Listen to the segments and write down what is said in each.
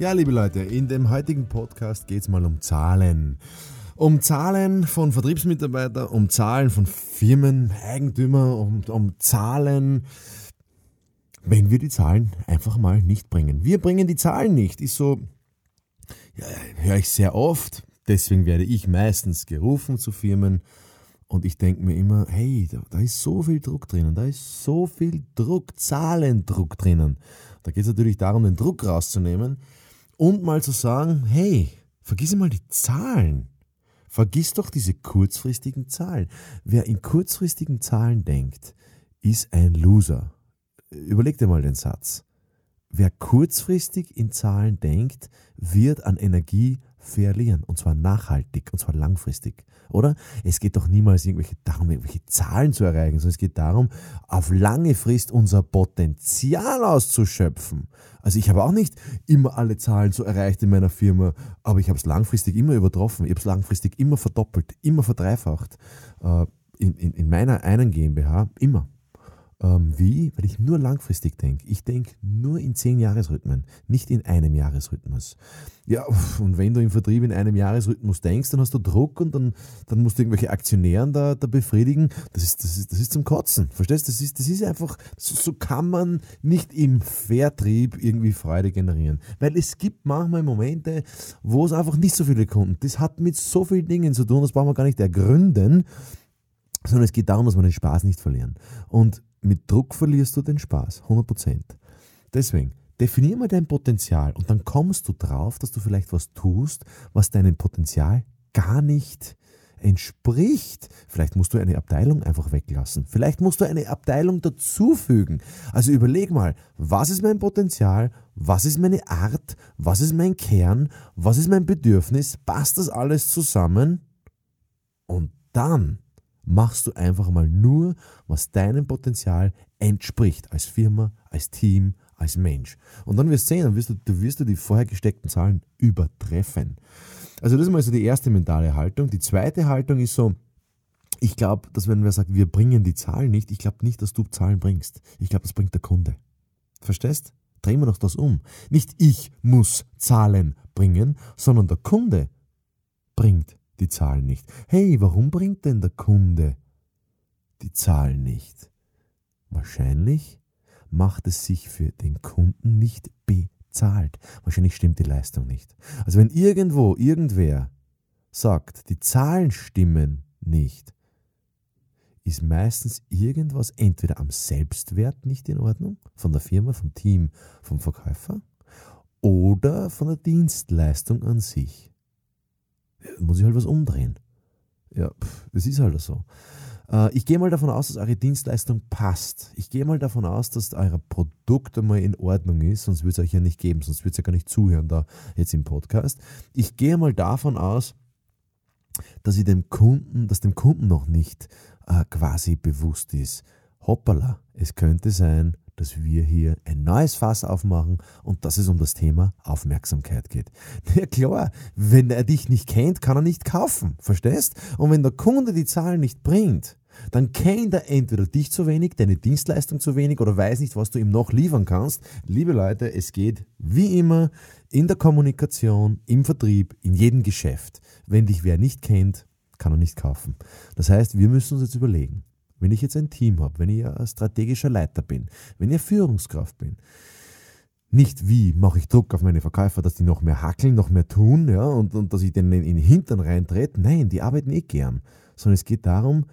Ja, liebe Leute, in dem heutigen Podcast geht es mal um Zahlen. Um Zahlen von Vertriebsmitarbeitern, um Zahlen von Firmen, Eigentümer, um, um Zahlen, wenn wir die Zahlen einfach mal nicht bringen. Wir bringen die Zahlen nicht, ist so, ja, höre ich sehr oft, deswegen werde ich meistens gerufen zu Firmen und ich denke mir immer, hey, da, da, ist so viel Druck drinnen, da ist so viel Druck, Zahlendruck drinnen. Da geht es natürlich darum, den Druck rauszunehmen und mal zu sagen, hey, vergiss mal die Zahlen. Vergiss doch diese kurzfristigen Zahlen. Wer in kurzfristigen Zahlen denkt, ist ein Loser. Überleg dir mal den Satz. Wer kurzfristig in Zahlen denkt, wird an Energie verlieren. Und zwar nachhaltig, und zwar langfristig. Oder? Es geht doch niemals irgendwelche, darum, irgendwelche Zahlen zu erreichen, sondern es geht darum, auf lange Frist unser Potenzial auszuschöpfen. Also ich habe auch nicht immer alle Zahlen so erreicht in meiner Firma, aber ich habe es langfristig immer übertroffen. Ich habe es langfristig immer verdoppelt, immer verdreifacht. Äh, in, in, in meiner einen GmbH immer. Ähm, wie? Weil ich nur langfristig denke. Ich denke nur in zehn Jahresrhythmen, nicht in einem Jahresrhythmus. Ja, und wenn du im Vertrieb in einem Jahresrhythmus denkst, dann hast du Druck und dann, dann musst du irgendwelche Aktionären da, da befriedigen. Das ist, das, ist, das ist zum Kotzen. Verstehst du? Das ist, das ist einfach, so, kann man nicht im Vertrieb irgendwie Freude generieren. Weil es gibt manchmal Momente, wo es einfach nicht so viele Kunden. Das hat mit so vielen Dingen zu tun, das brauchen wir gar nicht ergründen sondern es geht darum, dass wir den Spaß nicht verlieren. Und mit Druck verlierst du den Spaß, 100%. Deswegen, definier mal dein Potenzial und dann kommst du drauf, dass du vielleicht was tust, was deinem Potenzial gar nicht entspricht. Vielleicht musst du eine Abteilung einfach weglassen. Vielleicht musst du eine Abteilung dazufügen. Also überleg mal, was ist mein Potenzial? Was ist meine Art? Was ist mein Kern? Was ist mein Bedürfnis? Passt das alles zusammen? Und dann machst du einfach mal nur, was deinem Potenzial entspricht, als Firma, als Team, als Mensch. Und dann wirst du sehen, dann wirst du, du wirst du die vorher gesteckten Zahlen übertreffen. Also das ist mal so die erste mentale Haltung. Die zweite Haltung ist so, ich glaube, dass wenn wer sagt, wir bringen die Zahlen nicht, ich glaube nicht, dass du Zahlen bringst. Ich glaube, das bringt der Kunde. Verstehst? Drehen wir doch das um. Nicht ich muss Zahlen bringen, sondern der Kunde bringt die Zahlen nicht. Hey, warum bringt denn der Kunde die Zahlen nicht? Wahrscheinlich macht es sich für den Kunden nicht bezahlt. Wahrscheinlich stimmt die Leistung nicht. Also wenn irgendwo irgendwer sagt, die Zahlen stimmen nicht, ist meistens irgendwas entweder am Selbstwert nicht in Ordnung, von der Firma, vom Team, vom Verkäufer, oder von der Dienstleistung an sich muss ich halt was umdrehen. Ja, das ist halt so. Äh, ich gehe mal davon aus, dass eure Dienstleistung passt. Ich gehe mal davon aus, dass euer Produkt einmal in Ordnung ist, sonst würde es euch ja nicht geben, sonst würde es ja gar nicht zuhören da jetzt im Podcast. Ich gehe mal davon aus, dass ich dem Kunden, dass dem Kunden noch nicht äh, quasi bewusst ist. Hoppala, es könnte sein, dass wir hier ein neues Fass aufmachen und dass es um das Thema Aufmerksamkeit geht. Ja klar, wenn er dich nicht kennt, kann er nicht kaufen, verstehst? Und wenn der Kunde die Zahlen nicht bringt, dann kennt er entweder dich zu wenig, deine Dienstleistung zu wenig oder weiß nicht, was du ihm noch liefern kannst. Liebe Leute, es geht wie immer in der Kommunikation, im Vertrieb, in jedem Geschäft. Wenn dich wer nicht kennt, kann er nicht kaufen. Das heißt, wir müssen uns jetzt überlegen, wenn ich jetzt ein Team habe, wenn ich ein strategischer Leiter bin, wenn ich Führungskraft bin, nicht wie mache ich Druck auf meine Verkäufer, dass die noch mehr hackeln, noch mehr tun, ja, und, und dass ich denen in den Hintern reintrete. Nein, die arbeiten eh gern. Sondern es geht darum,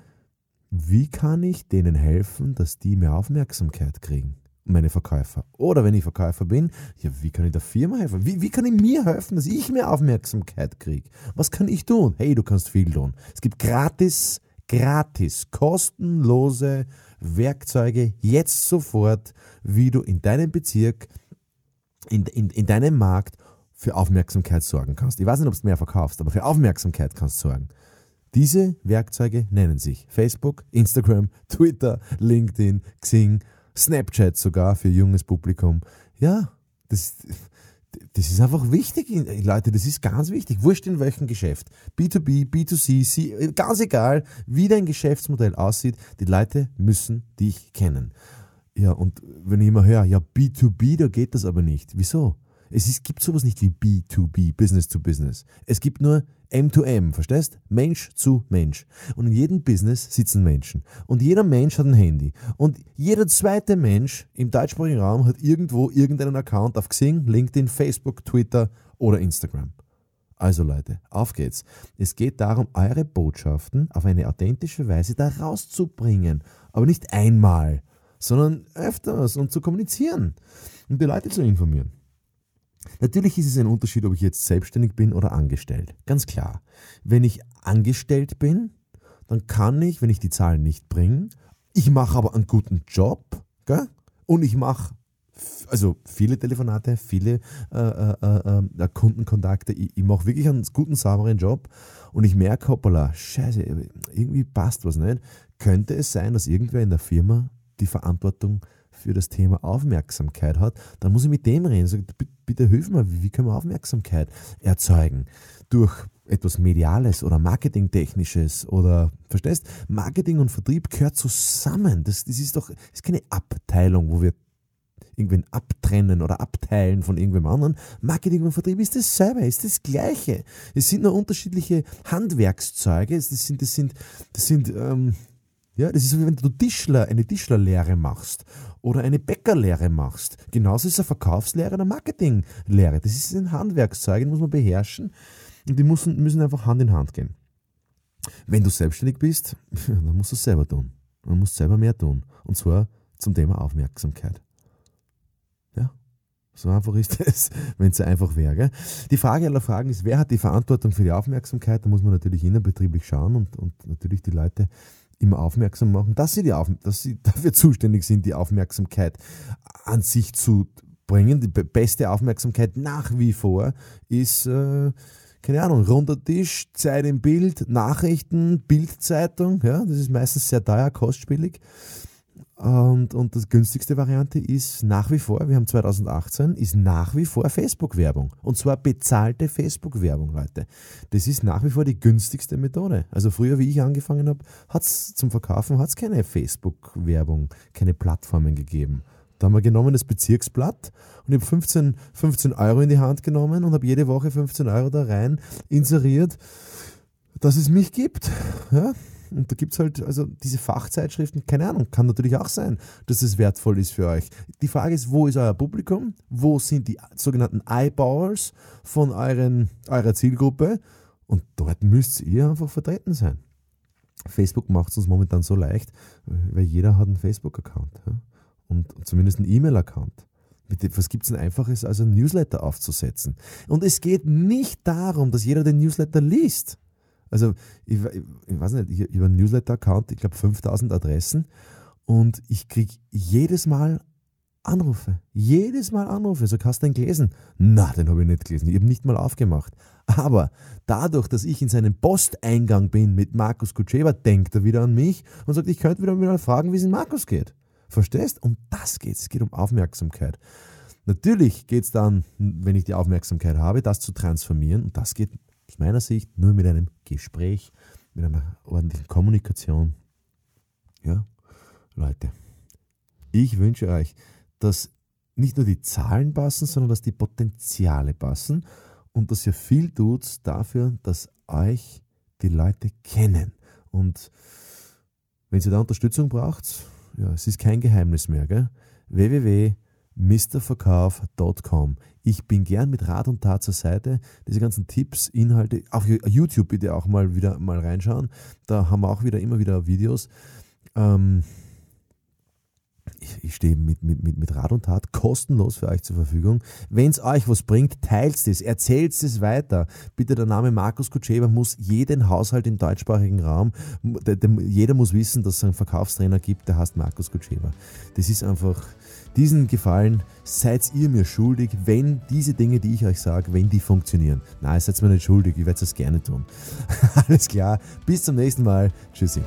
wie kann ich denen helfen, dass die mehr Aufmerksamkeit kriegen? Meine Verkäufer. Oder wenn ich Verkäufer bin, ja, wie kann ich der Firma helfen? Wie, wie kann ich mir helfen, dass ich mehr Aufmerksamkeit kriege? Was kann ich tun? Hey, du kannst viel tun. Es gibt gratis gratis, kostenlose Werkzeuge jetzt sofort, wie du in deinem Bezirk, in, in, in deinem Markt für Aufmerksamkeit sorgen kannst. Ich weiß nicht, ob du mehr verkaufst, aber für Aufmerksamkeit kannst du sorgen. Diese Werkzeuge nennen sich Facebook, Instagram, Twitter, LinkedIn, Xing, Snapchat sogar für junges Publikum. Ja, das, das ist einfach wichtig, Leute, das ist ganz wichtig. Wurscht in welchem Geschäft. B2B, B2C, ganz egal, wie dein Geschäftsmodell aussieht, die Leute müssen dich kennen. Ja, und wenn ich immer höre, ja, B2B, da geht das aber nicht. Wieso? Es ist, gibt sowas nicht wie B2B, Business to Business. Es gibt nur M2M, verstehst? Mensch zu Mensch. Und in jedem Business sitzen Menschen. Und jeder Mensch hat ein Handy. Und jeder zweite Mensch im deutschsprachigen Raum hat irgendwo irgendeinen Account auf Xing, LinkedIn, Facebook, Twitter oder Instagram. Also Leute, auf geht's. Es geht darum, eure Botschaften auf eine authentische Weise da rauszubringen. Aber nicht einmal, sondern öfters und zu kommunizieren und die Leute zu informieren. Natürlich ist es ein Unterschied, ob ich jetzt selbstständig bin oder angestellt. Ganz klar. Wenn ich angestellt bin, dann kann ich, wenn ich die Zahlen nicht bringe, ich mache aber einen guten Job gell? und ich mache also viele Telefonate, viele äh, äh, äh, äh Kundenkontakte. Ich, ich mache wirklich einen guten, sauberen Job und ich merke, hoppala, scheiße, irgendwie passt was nicht. Könnte es sein, dass irgendwer in der Firma die Verantwortung für das Thema Aufmerksamkeit hat, dann muss ich mit dem reden. Sag, bitte hilf mir, wie können wir Aufmerksamkeit erzeugen? Durch etwas Mediales oder Marketingtechnisches oder, verstehst? Marketing und Vertrieb gehört zusammen. Das, das ist doch das ist keine Abteilung, wo wir irgendwen abtrennen oder abteilen von irgendwem anderen. Marketing und Vertrieb ist dasselbe, ist das Gleiche. Es sind nur unterschiedliche Handwerkszeuge. Das sind, das sind, das sind ähm, ja, das ist so, wie wenn du Tischler, eine Tischlerlehre machst oder eine Bäckerlehre machst. Genauso ist es eine Verkaufslehre, eine Marketinglehre. Das ist ein Handwerkszeug, den muss man beherrschen und die müssen, müssen einfach Hand in Hand gehen. Wenn du selbstständig bist, dann musst du es selber tun. Man muss selber mehr tun. Und zwar zum Thema Aufmerksamkeit. Ja, so einfach ist es, wenn es einfach wäre. Die Frage aller Fragen ist, wer hat die Verantwortung für die Aufmerksamkeit? Da muss man natürlich innerbetrieblich schauen und, und natürlich die Leute immer aufmerksam machen, dass sie, die Auf dass sie dafür zuständig sind, die Aufmerksamkeit an sich zu bringen. Die beste Aufmerksamkeit nach wie vor ist, äh, keine Ahnung, runder Tisch, Zeit im Bild, Nachrichten, Bildzeitung. Ja, das ist meistens sehr teuer, kostspielig. Und, und das günstigste Variante ist nach wie vor, wir haben 2018, ist nach wie vor Facebook-Werbung. Und zwar bezahlte Facebook-Werbung, Leute. Das ist nach wie vor die günstigste Methode. Also früher, wie ich angefangen habe, hat es zum Verkaufen hat's keine Facebook-Werbung, keine Plattformen gegeben. Da haben wir genommen das Bezirksblatt und ich habe 15, 15 Euro in die Hand genommen und habe jede Woche 15 Euro da rein inseriert, dass es mich gibt. Ja? Und da gibt es halt, also diese Fachzeitschriften, keine Ahnung, kann natürlich auch sein, dass es wertvoll ist für euch. Die Frage ist, wo ist euer Publikum? Wo sind die sogenannten Eyebowers von euren, eurer Zielgruppe? Und dort müsst ihr einfach vertreten sein. Facebook macht es uns momentan so leicht, weil jeder hat einen Facebook-Account ja? und, und zumindest einen E-Mail-Account. Was gibt es denn einfaches, als ein Newsletter aufzusetzen? Und es geht nicht darum, dass jeder den Newsletter liest. Also, ich, ich weiß nicht, ich, habe einen Newsletter-Account, ich glaube 5000 Adressen und ich kriege jedes Mal Anrufe. Jedes Mal Anrufe. So, hast du den gelesen? Na, den habe ich nicht gelesen. Ich habe nicht mal aufgemacht. Aber dadurch, dass ich in seinem Posteingang bin mit Markus Kutschewa, denkt er wieder an mich und sagt, ich könnte wieder mal fragen, wie es in Markus geht. Verstehst? Um das geht es. Es geht um Aufmerksamkeit. Natürlich geht es dann, wenn ich die Aufmerksamkeit habe, das zu transformieren. Und das geht aus meiner Sicht nur mit einem Gespräch, mit einer ordentlichen Kommunikation. Ja, Leute, ich wünsche euch, dass nicht nur die Zahlen passen, sondern dass die Potenziale passen und dass ihr viel tut dafür, dass euch die Leute kennen. Und wenn ihr da Unterstützung braucht, ja, es ist kein Geheimnis mehr, gell? www mrverkauf.com. Ich bin gern mit Rat und Tat zur Seite. Diese ganzen Tipps, Inhalte, auf YouTube bitte auch mal wieder mal reinschauen. Da haben wir auch wieder immer wieder Videos. Ähm, ich stehe mit, mit, mit, mit Rat und Tat kostenlos für euch zur Verfügung. Wenn es euch was bringt, teilt es, erzählt es weiter. Bitte, der Name Markus Kutschewa muss jeden Haushalt im deutschsprachigen Raum, der, der, jeder muss wissen, dass es einen Verkaufstrainer gibt, der heißt Markus Kutschewa. Das ist einfach, diesen Gefallen seid ihr mir schuldig, wenn diese Dinge, die ich euch sage, wenn die funktionieren. Nein, seid mir nicht schuldig, ich werde es gerne tun. Alles klar, bis zum nächsten Mal. Tschüssi.